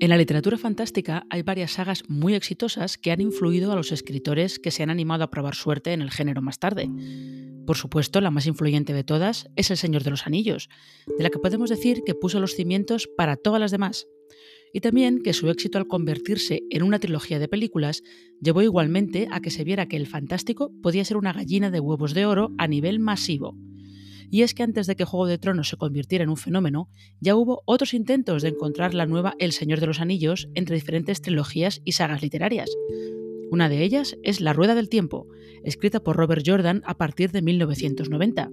En la literatura fantástica hay varias sagas muy exitosas que han influido a los escritores que se han animado a probar suerte en el género más tarde. Por supuesto, la más influyente de todas es El Señor de los Anillos, de la que podemos decir que puso los cimientos para todas las demás. Y también que su éxito al convertirse en una trilogía de películas llevó igualmente a que se viera que el fantástico podía ser una gallina de huevos de oro a nivel masivo. Y es que antes de que Juego de Tronos se convirtiera en un fenómeno, ya hubo otros intentos de encontrar la nueva El Señor de los Anillos entre diferentes trilogías y sagas literarias. Una de ellas es La Rueda del Tiempo, escrita por Robert Jordan a partir de 1990.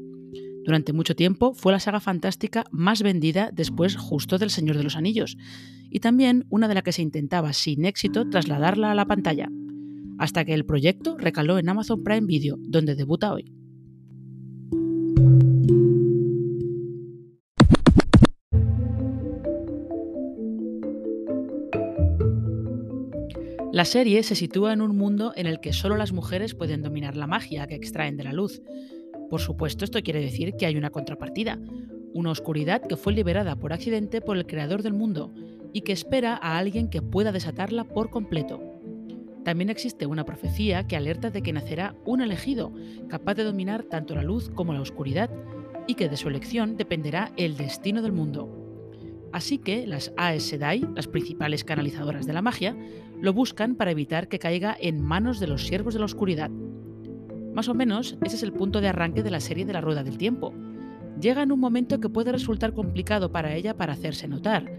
Durante mucho tiempo fue la saga fantástica más vendida después justo del Señor de los Anillos, y también una de la que se intentaba sin éxito trasladarla a la pantalla, hasta que el proyecto recaló en Amazon Prime Video, donde debuta hoy. La serie se sitúa en un mundo en el que solo las mujeres pueden dominar la magia que extraen de la luz. Por supuesto, esto quiere decir que hay una contrapartida, una oscuridad que fue liberada por accidente por el creador del mundo y que espera a alguien que pueda desatarla por completo. También existe una profecía que alerta de que nacerá un elegido, capaz de dominar tanto la luz como la oscuridad, y que de su elección dependerá el destino del mundo. Así que las Aes Sedai, las principales canalizadoras de la magia, lo buscan para evitar que caiga en manos de los siervos de la oscuridad. Más o menos, ese es el punto de arranque de la serie de la Rueda del Tiempo. Llega en un momento que puede resultar complicado para ella para hacerse notar,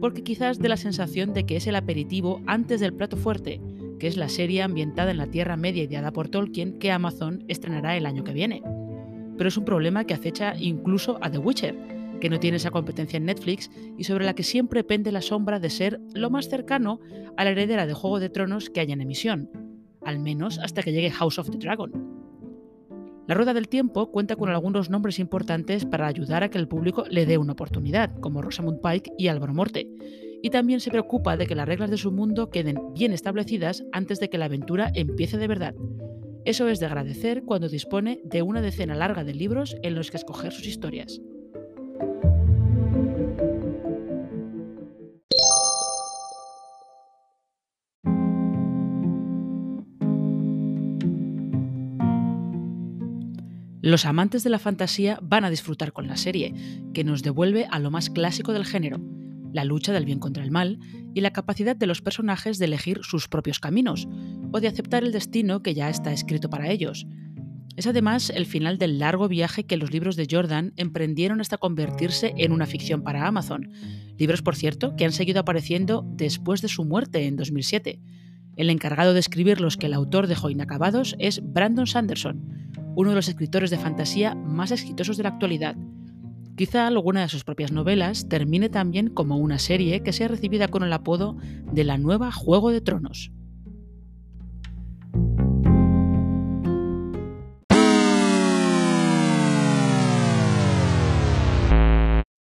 porque quizás dé la sensación de que es el aperitivo antes del plato fuerte, que es la serie ambientada en la Tierra Media ideada por Tolkien que Amazon estrenará el año que viene. Pero es un problema que acecha incluso a The Witcher, que no tiene esa competencia en Netflix y sobre la que siempre pende la sombra de ser lo más cercano a la heredera de Juego de Tronos que haya en emisión, al menos hasta que llegue House of the Dragon. La Rueda del Tiempo cuenta con algunos nombres importantes para ayudar a que el público le dé una oportunidad, como Rosamund Pike y Álvaro Morte, y también se preocupa de que las reglas de su mundo queden bien establecidas antes de que la aventura empiece de verdad. Eso es de agradecer cuando dispone de una decena larga de libros en los que escoger sus historias. Los amantes de la fantasía van a disfrutar con la serie, que nos devuelve a lo más clásico del género, la lucha del bien contra el mal y la capacidad de los personajes de elegir sus propios caminos, o de aceptar el destino que ya está escrito para ellos. Es además el final del largo viaje que los libros de Jordan emprendieron hasta convertirse en una ficción para Amazon, libros por cierto que han seguido apareciendo después de su muerte en 2007. El encargado de escribir los que el autor dejó inacabados es Brandon Sanderson, uno de los escritores de fantasía más exitosos de la actualidad. Quizá alguna de sus propias novelas termine también como una serie que sea recibida con el apodo de la nueva Juego de Tronos.